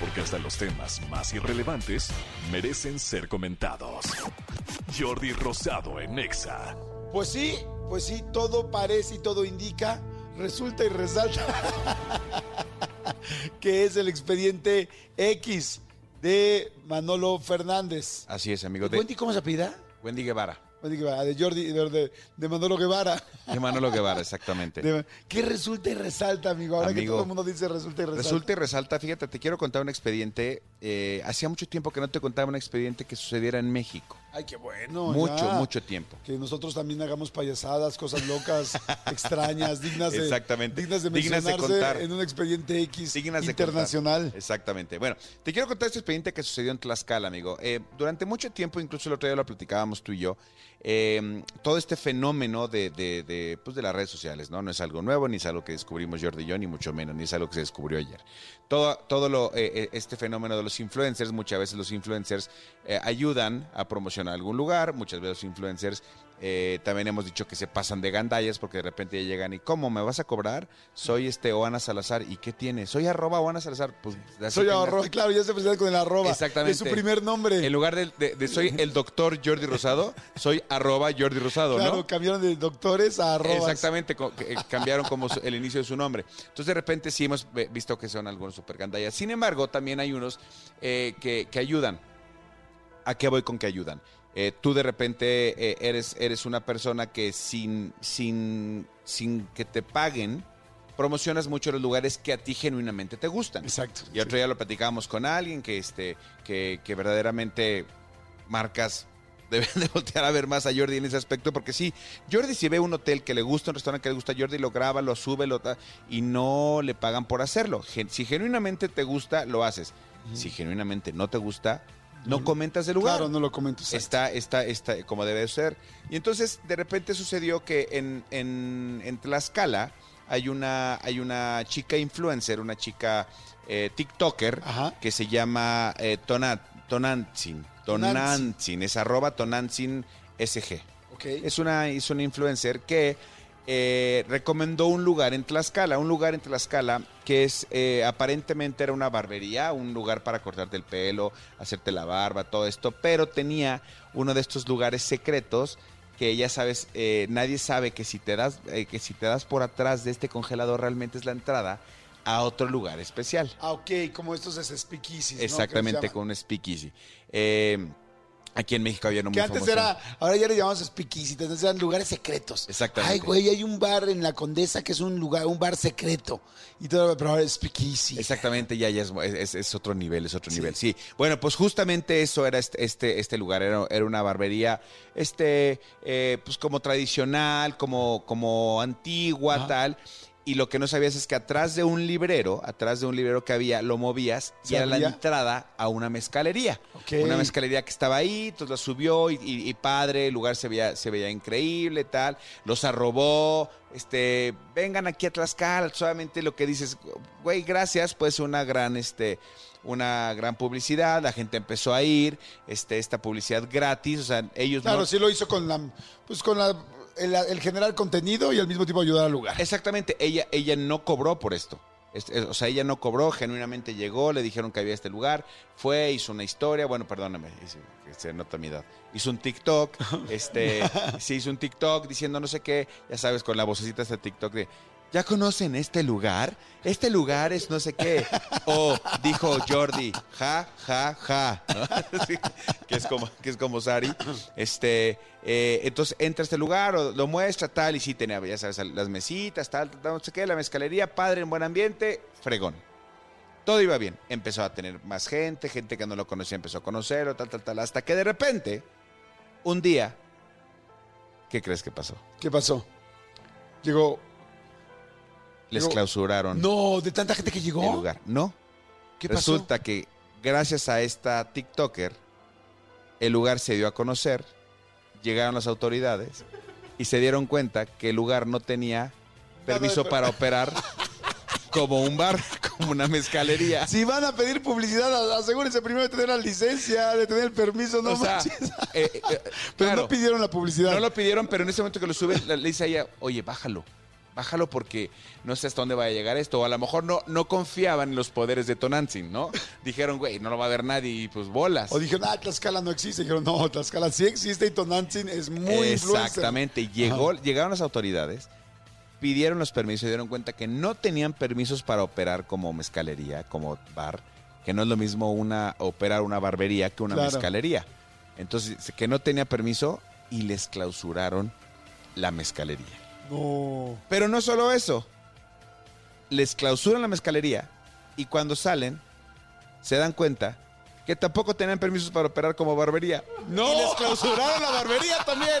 Porque hasta los temas más irrelevantes merecen ser comentados. Jordi Rosado en Exa. Pues sí, pues sí, todo parece y todo indica, resulta y resalta que es el expediente X de Manolo Fernández. Así es, amigo. ¿Wendy cómo se apellida? Wendy Guevara. De Jordi, de, de- de Manolo Guevara. De Manolo Guevara, exactamente. De- ¿Qué resulta y resalta, amigo? Ahora que Amigo, todo el mundo dice resulta y resalta. Resulta y resalta, fíjate, te quiero contar un expediente. Eh, hacía mucho tiempo que no te contaba un expediente que sucediera en México. Ay, qué bueno. mucho, ya. mucho tiempo. Que nosotros también hagamos payasadas, cosas locas, extrañas, dignas de, Exactamente. dignas de Dignas de mencionarse contar. en un expediente X Dignas de internacional. contar. Exactamente. Bueno, te quiero contar este expediente que sucedió en Tlaxcala, amigo. Eh, durante mucho tiempo, incluso el otro día lo platicábamos tú y yo, eh, todo este fenómeno de, de- de, pues, de las redes sociales, ¿no? No es algo nuevo, ni es algo que descubrimos Jordi y yo, ni mucho menos, ni es algo que se descubrió ayer. Todo, todo lo, eh, este fenómeno de los influencers, muchas veces los influencers eh, ayudan a promocionar algún lugar, muchas veces los influencers eh, también hemos dicho que se pasan de gandallas porque de repente ya llegan y ¿cómo me vas a cobrar? Soy este Oana Salazar y ¿qué tiene? Soy arroba Oana Salazar. Pues Soy tengas- arroba, claro, ya se presenta con el arroba. Exactamente. Es su primer nombre. En lugar de, de- de soy el doctor Jordi Rosado, soy arroba Jordi Rosado, claro, ¿no? cambiaron de doctores a arrobas. Exactamente, eh, cambiaron como el inicio de su nombre. Entonces de repente sí hemos visto que son algunos super gandallas. Sin embargo, también hay unos eh, que, que ayudan. ¿A qué voy con que ayudan? Eh, tú de repente eh, eres, eres una persona que sin, sin, sin que te paguen, promocionas mucho los lugares que a ti genuinamente te gustan. Exacto. Y otro día lo platicábamos con alguien que, este, que, que verdaderamente marcas deben de voltear a ver más a Jordi en ese aspecto, porque sí, Jordi si ve un hotel que le gusta, un restaurante que le gusta a Jordi, lo graba, lo sube, lo y no le pagan por hacerlo. Si genuinamente te gusta, lo haces. Si genuinamente no te gusta, no comentas el lugar. Claro, no lo comento. Está, está, está como debe ser. Y entonces, de repente sucedió que en, en, en Tlaxcala hay una, hay una chica influencer, una chica eh, TikToker, Ajá. que se llama eh, Tona- Tonantzin. Tonantzin, es arroba Tonantzin SG. Es una, es una influencer que eh, recomendó un lugar en Tlaxcala, un lugar en Tlaxcala que es eh, aparentemente era una barbería, un lugar para cortarte el pelo, hacerte la barba, todo esto, pero tenía uno de estos lugares secretos que ya sabes, eh, nadie sabe que si te das, eh, que si te das por atrás de este congelador realmente es la entrada a otro lugar especial. Ah, ok, como estos es speakeasy. Exactamente, con un speakeasy. Eh, aquí en México había uno muy Que antes famoso. era, ahora ya le llamamos speakeasy, entonces eran lugares secretos. Exactamente. Ay, güey, hay un bar en la Condesa que es un lugar, un bar secreto. Y todo, pero ahora es speakeasy. Exactamente, ya, ya es, es- es otro nivel, es otro nivel. Sí, bueno, pues justamente eso era este, este, este lugar, era, era una barbería, este, eh, pues como tradicional, como, como antigua, Ajá. tal. Y lo que no sabías es que atrás de un librero, atrás de un librero que había, lo movías y ¿Se era la entrada a una mezcalería. Una mezcalería que estaba ahí, entonces la subió y, y- y padre, el lugar se veía, se veía increíble, tal. Los arrobó, este, vengan aquí a Tlaxcala, solamente lo que dices, güey, gracias, pues una gran, este, una gran publicidad, la gente empezó a ir, este, esta publicidad gratis, o sea, ellos Claro, no- sí lo hizo con la, pues con la, el, el generar contenido y al mismo tiempo ayudar al lugar. Exactamente, ella, ella no cobró por esto. Es- es- o sea, ella no cobró, genuinamente llegó, le dijeron que había este lugar, fue, hizo una historia, bueno, perdóname, hizo- se nota mi edad. Hizo un TikTok, este, se hizo un TikTok diciendo no sé qué, ya sabes, con la vocecita de TikTok de, ¿ya conocen este lugar? Este lugar es no sé qué. O dijo Jordi, ja, ja, ja. que, es como, que es como Sari. Este, eh, entonces entra a este lugar, o lo muestra, tal, y sí tenía, ya sabes, las mesitas, tal, tal, no sé qué, la mezcalería, padre, en buen ambiente, fregón. Todo iba bien. Empezó a tener más gente, gente que no lo conocía empezó a conocerlo, tal, tal, tal, hasta que de repente, un día, ¿qué crees que pasó? ¿Qué pasó? Llegó. Les Llegó- clausuraron No, de tanta gente que llegó. el lugar. No. ¿Qué pasó? Resulta que gracias a esta TikToker, el lugar se dio a conocer, llegaron las autoridades y se dieron cuenta que el lugar no tenía permiso para operar como un bar, como una mezcalería. Si van a pedir publicidad, asegúrense primero de tener la licencia, de tener el permiso, no o sea, manches. eh, eh, Pero claro, no pidieron la publicidad. no lo pidieron, pero en ese momento que lo suben, le dice a ella, oye, bájalo. Bájalo porque no sé hasta dónde va a llegar esto. O a lo mejor no, no confiaban en los poderes de Tonantzin, ¿no? Dijeron, güey, no lo va a ver nadie y pues bolas. O dijeron, ah, Tlaxcala no existe. Dijeron, no, Tlaxcala sí existe y Tonantzin es muy influencer. Exactamente. Llegó, llegaron las autoridades, pidieron los permisos y dieron cuenta que no tenían permisos para operar como mezcalería, como bar, que no es lo mismo una operar una barbería que una Claro. mezcalería. Entonces, que no tenía permiso y les clausuraron la mezcalería. No. Pero no solo eso. Les clausuran la mezcalería y cuando salen se dan cuenta que tampoco tenían permisos para operar como barbería. ¡No! Y les clausuraron la barbería también.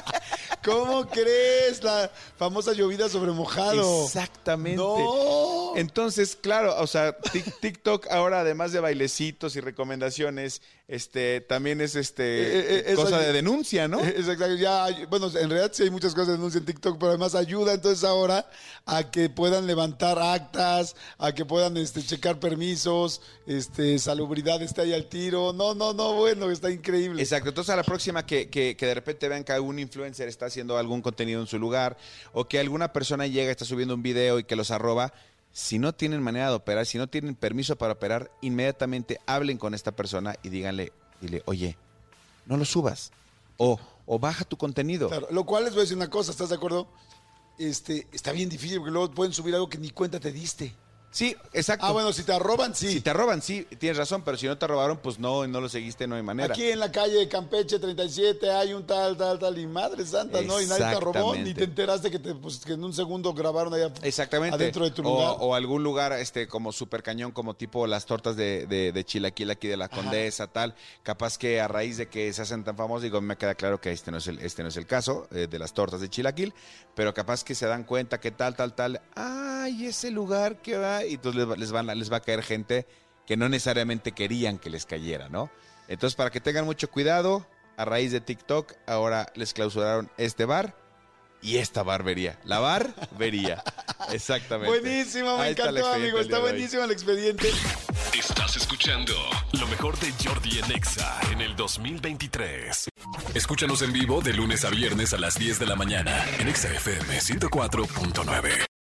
¿Cómo crees? La famosa llovida sobre mojado. Exactamente. No. Entonces, claro, o sea, Tik- TikTok ahora, además de bailecitos y recomendaciones, este, también es este Eh, eh, eso cosa de denuncia, ¿no? Eh, Exacto, ya, bueno, en realidad sí hay muchas cosas de denuncia en TikTok, pero además ayuda entonces ahora a que puedan levantar actas, a que puedan este, checar permisos, este, salubridad está ahí al tiro. No, no, no, bueno, está increíble. Exacto. Entonces, a la próxima que, que- que de repente vean que algún influencer está haciendo algún contenido en su lugar o que alguna persona llega, está subiendo un video y que los arroba, si no tienen manera de operar, si no tienen permiso para operar, inmediatamente hablen con esta persona y díganle, dile, oye, no lo subas. O, o baja tu contenido. Claro, lo cual les voy a decir una cosa, ¿estás de acuerdo? Este, está bien difícil porque luego pueden subir algo que ni cuenta te diste. Sí, exacto. Ah, bueno, si te roban, sí. Si te roban, sí, tienes razón, pero si no te robaron, pues no, no lo seguiste, no hay manera. Aquí en la calle Campeche 37 hay un tal, tal, tal, y madre santa, ¿no? Y nadie te robó, ni te enteraste que, te, pues, que en un segundo grabaron allá Exactamente. adentro de tu lugar. O, algún lugar este como super cañón, como tipo las tortas de, de, de chilaquil aquí de la Condesa, tal. Capaz que a raíz de que se hacen tan famosos, digo, me queda claro que este no es el, este no es el caso eh, de las tortas de chilaquil, pero capaz que se dan cuenta que tal, tal, tal. ¡Ay, ese lugar que va! Y entonces les va, les van a- les va a caer gente que no necesariamente querían que les cayera, ¿no? Entonces, para que tengan mucho cuidado, a raíz de TikTok, ahora les clausuraron este bar y esta barbería. La barbería. Exactamente. Buenísimo, me Ahí encantó, amigo. Está buenísimo el expediente. Estás escuchando lo mejor de Jordi en Exa en el 2023. Escúchanos en vivo de lunes a viernes a las 10 de la mañana en Exa FM 104.9.